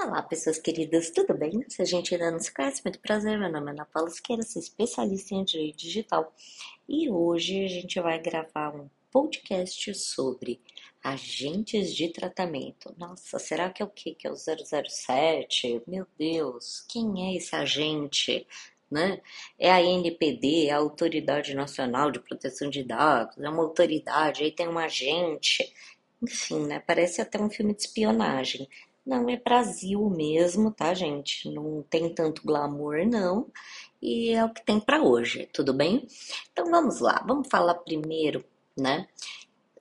Olá, pessoas queridas, tudo bem? Se a gente ainda não se conhece, muito prazer. Meu nome é Ana Paula Siqueira, sou especialista em direito digital e hoje a gente vai gravar um podcast sobre agentes de tratamento. Nossa, será que é o que? Que é o 007? Meu Deus, quem é esse agente? Né? É a NPD, é a Autoridade Nacional de Proteção de Dados, é uma autoridade, aí tem um agente. Enfim, né? Parece até um filme de espionagem. Não, é Brasil mesmo, tá, gente? Não tem tanto glamour, não. E é o que tem para hoje, tudo bem? Então vamos lá, vamos falar primeiro, né?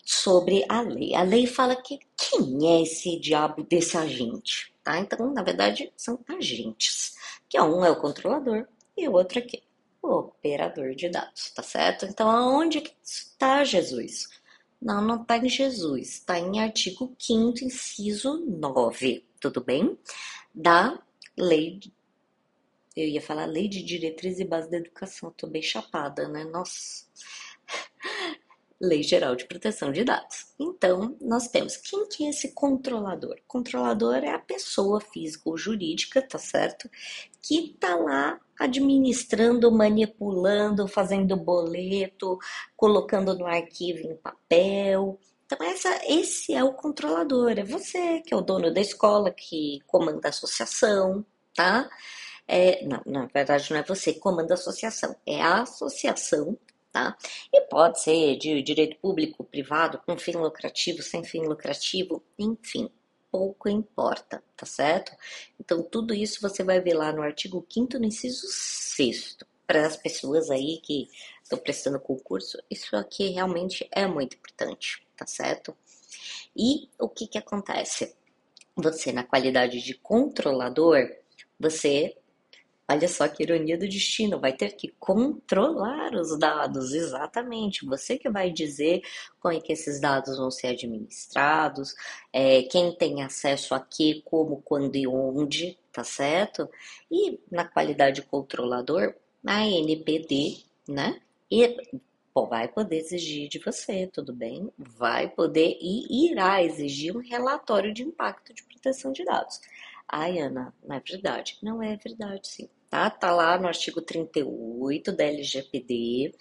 Sobre a lei. A lei fala que quem é esse diabo desse agente, tá? Então, na verdade, são agentes. Que um é o controlador e o outro aqui, o operador de dados, tá certo? Então, aonde está Jesus? Não, não está em Jesus, está em artigo 5 inciso 9, tudo bem? Da lei, eu ia falar lei de diretriz e base da educação, tô bem chapada, né? Nossa. Lei Geral de Proteção de Dados. Então, nós temos quem que é esse controlador? Controlador é a pessoa física ou jurídica, tá certo? Que tá lá administrando, manipulando, fazendo boleto, colocando no arquivo em papel. Então, essa, esse é o controlador, é você que é o dono da escola, que comanda a associação, tá? É, não, na verdade, não é você que comanda a associação, é a associação tá? E pode ser de direito público, privado, com fim lucrativo, sem fim lucrativo, enfim, pouco importa, tá certo? Então, tudo isso você vai ver lá no artigo 5 no inciso 6 para as pessoas aí que estão prestando concurso, isso aqui realmente é muito importante, tá certo? E o que que acontece? Você, na qualidade de controlador, você Olha só que ironia do destino, vai ter que controlar os dados, exatamente. Você que vai dizer como é que esses dados vão ser administrados, é, quem tem acesso a que, como, quando e onde, tá certo? E na qualidade de controlador, a NPD, né? E vai poder exigir de você, tudo bem? Vai poder e irá exigir um relatório de impacto de proteção de dados. Ai, Ana, não é verdade. Não é verdade, sim tá? Tá lá no artigo 38 da LGPD.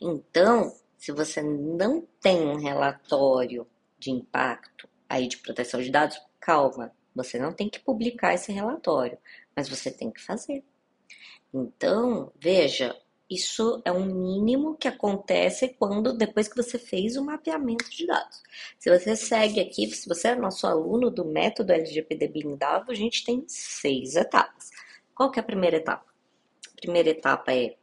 Então, se você não tem um relatório de impacto aí de proteção de dados, calma, você não tem que publicar esse relatório, mas você tem que fazer. Então, veja, isso é um mínimo que acontece quando depois que você fez o mapeamento de dados. Se você segue aqui, se você é nosso aluno do método LGPD blindado, a gente tem seis etapas. Qual que é a primeira etapa? A primeira etapa é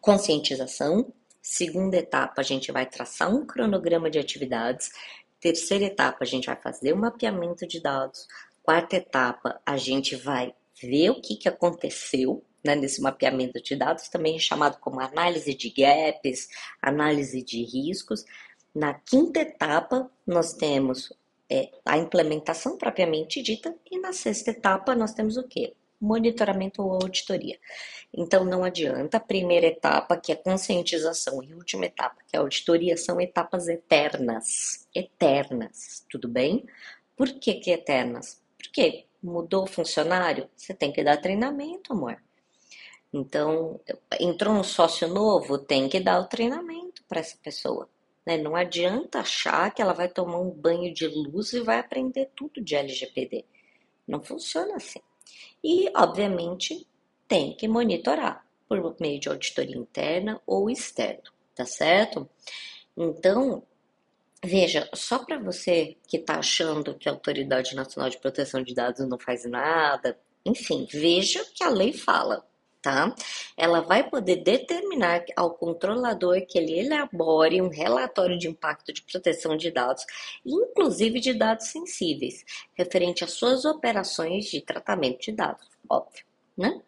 conscientização. Segunda etapa, a gente vai traçar um cronograma de atividades. Terceira etapa, a gente vai fazer o um mapeamento de dados. Quarta etapa, a gente vai ver o que, que aconteceu né, nesse mapeamento de dados, também chamado como análise de gaps, análise de riscos. Na quinta etapa, nós temos é, a implementação propriamente dita, e na sexta etapa, nós temos o quê? Monitoramento ou auditoria. Então não adianta, a primeira etapa, que é conscientização, e última etapa, que é auditoria, são etapas eternas. Eternas, tudo bem? Por que, que eternas? Porque mudou o funcionário, você tem que dar treinamento, amor. Então, entrou um sócio novo, tem que dar o treinamento para essa pessoa. Né? Não adianta achar que ela vai tomar um banho de luz e vai aprender tudo de LGPD. Não funciona assim. E, obviamente, tem que monitorar por meio de auditoria interna ou externa, tá certo? Então, veja, só para você que está achando que a Autoridade Nacional de Proteção de Dados não faz nada, enfim, veja o que a lei fala, tá? Ela vai poder determinar ao controlador que ele elabore um relatório de impacto de proteção de dados, inclusive de dados sensíveis, referente às suas operações de tratamento de dados, óbvio, né?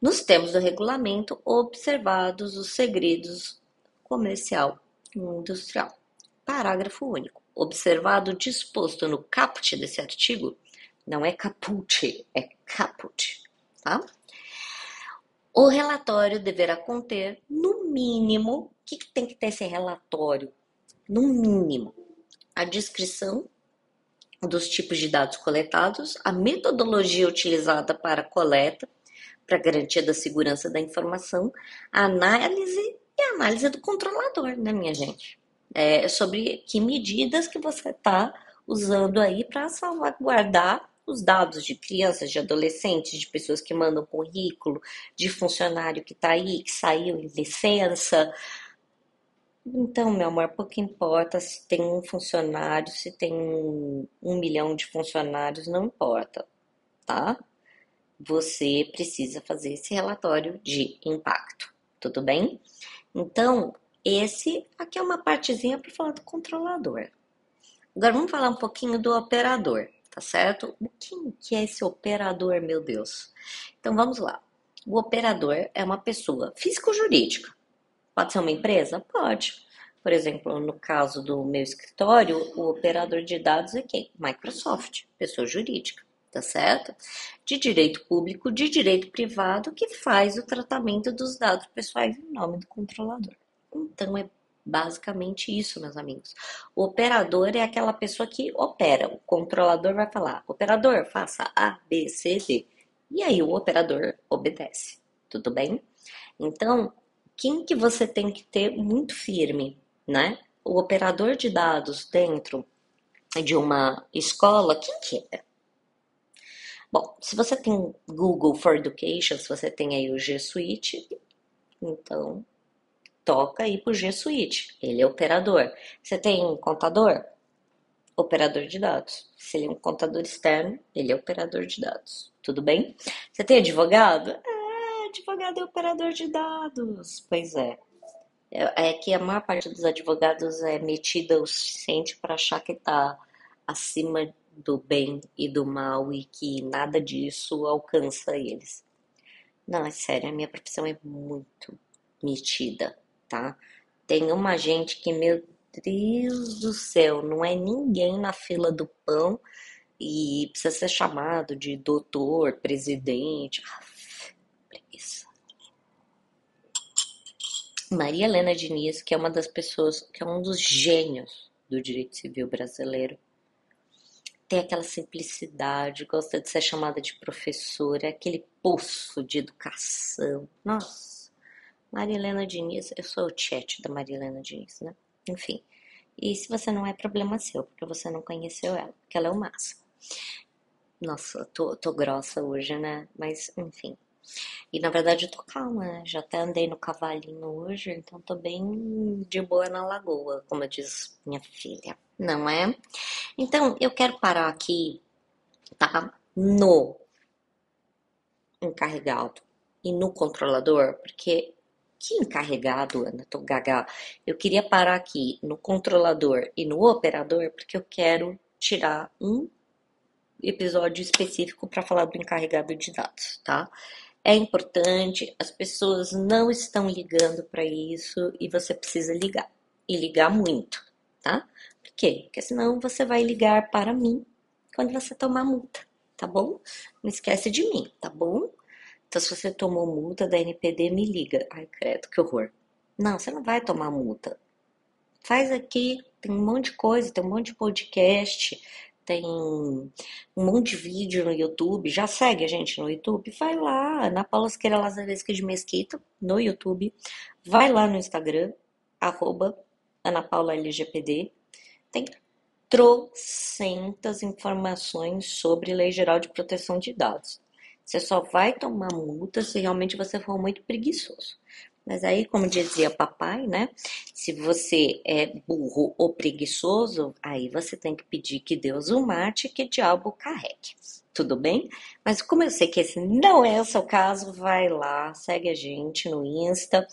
Nos termos do regulamento, observados os segredos comercial e industrial. Parágrafo único. Observado disposto no caput desse artigo, não é caput, é caput, tá? O relatório deverá conter, no mínimo, o que, que tem que ter esse relatório? No mínimo, a descrição dos tipos de dados coletados, a metodologia utilizada para coleta, para garantia da segurança da informação, a análise e a análise do controlador, né, minha gente? É sobre que medidas que você está usando aí para salvaguardar os dados de crianças, de adolescentes, de pessoas que mandam currículo, de funcionário que está aí, que saiu em licença. Então, meu amor, pouco importa se tem um funcionário, se tem um, um milhão de funcionários, não importa, tá? Você precisa fazer esse relatório de impacto, tudo bem? Então, esse aqui é uma partezinha para falar do controlador. Agora vamos falar um pouquinho do operador, tá certo? O que é esse operador, meu Deus? Então vamos lá. O operador é uma pessoa físico-jurídica. Pode ser uma empresa? Pode. Por exemplo, no caso do meu escritório, o operador de dados é quem? Microsoft, pessoa jurídica, tá certo? De direito público, de direito privado, que faz o tratamento dos dados pessoais em nome do controlador. Então é Basicamente isso, meus amigos. O operador é aquela pessoa que opera. O controlador vai falar: operador, faça A, B, C, D. E aí o operador obedece. Tudo bem? Então, quem que você tem que ter muito firme, né? O operador de dados dentro de uma escola, quem que é? Bom, se você tem Google for Education, se você tem aí o G Suite, então toca aí pro G Suite. Ele é operador. Você tem um contador? Operador de dados. Se ele é um contador externo, ele é operador de dados. Tudo bem? Você tem advogado? É, advogado é operador de dados. Pois é. É, é que a maior parte dos advogados é metida o suficiente para achar que está acima do bem e do mal e que nada disso alcança eles. Não, é sério, a minha profissão é muito metida tá? Tem uma gente que, meu Deus do céu, não é ninguém na fila do pão e precisa ser chamado de doutor, presidente. Uf, preguiça. Maria Helena Diniz, que é uma das pessoas, que é um dos gênios do direito civil brasileiro, tem aquela simplicidade, gosta de ser chamada de professora, aquele poço de educação. Nossa Marilena Diniz, eu sou o chat da Marilena Diniz, né? Enfim. E se você não é problema seu, porque você não conheceu ela, porque ela é o máximo. Nossa, tô, tô grossa hoje, né? Mas, enfim. E na verdade eu tô calma, né? Já até andei no cavalinho hoje, então tô bem de boa na lagoa, como diz minha filha, não é? Então eu quero parar aqui, tá? No encarregado e no controlador, porque que encarregado, Ana, tô gaga. Eu queria parar aqui no controlador e no operador, porque eu quero tirar um episódio específico para falar do encarregado de dados, tá? É importante, as pessoas não estão ligando para isso e você precisa ligar. E ligar muito, tá? Por quê? Porque senão você vai ligar para mim quando você tomar multa, tá bom? Não esquece de mim, tá bom? Então, se você tomou multa da NPD, me liga. Ai, credo, que horror. Não, você não vai tomar multa. Faz aqui, tem um monte de coisa, tem um monte de podcast, tem um monte de vídeo no YouTube. Já segue a gente no YouTube? Vai lá, Ana Paula Siqueira de Mesquita, no YouTube. Vai lá no Instagram, arroba. Tem trocentas informações sobre Lei Geral de Proteção de Dados. Você só vai tomar multa se realmente você for muito preguiçoso. Mas aí, como dizia papai, né? Se você é burro ou preguiçoso, aí você tem que pedir que Deus o mate e que o diabo carregue. Tudo bem? Mas como eu sei que esse não é o seu caso, vai lá, segue a gente no Insta,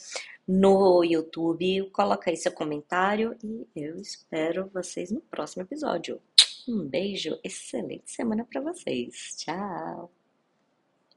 no YouTube, coloca aí seu comentário e eu espero vocês no próximo episódio. Um beijo, excelente semana para vocês. Tchau!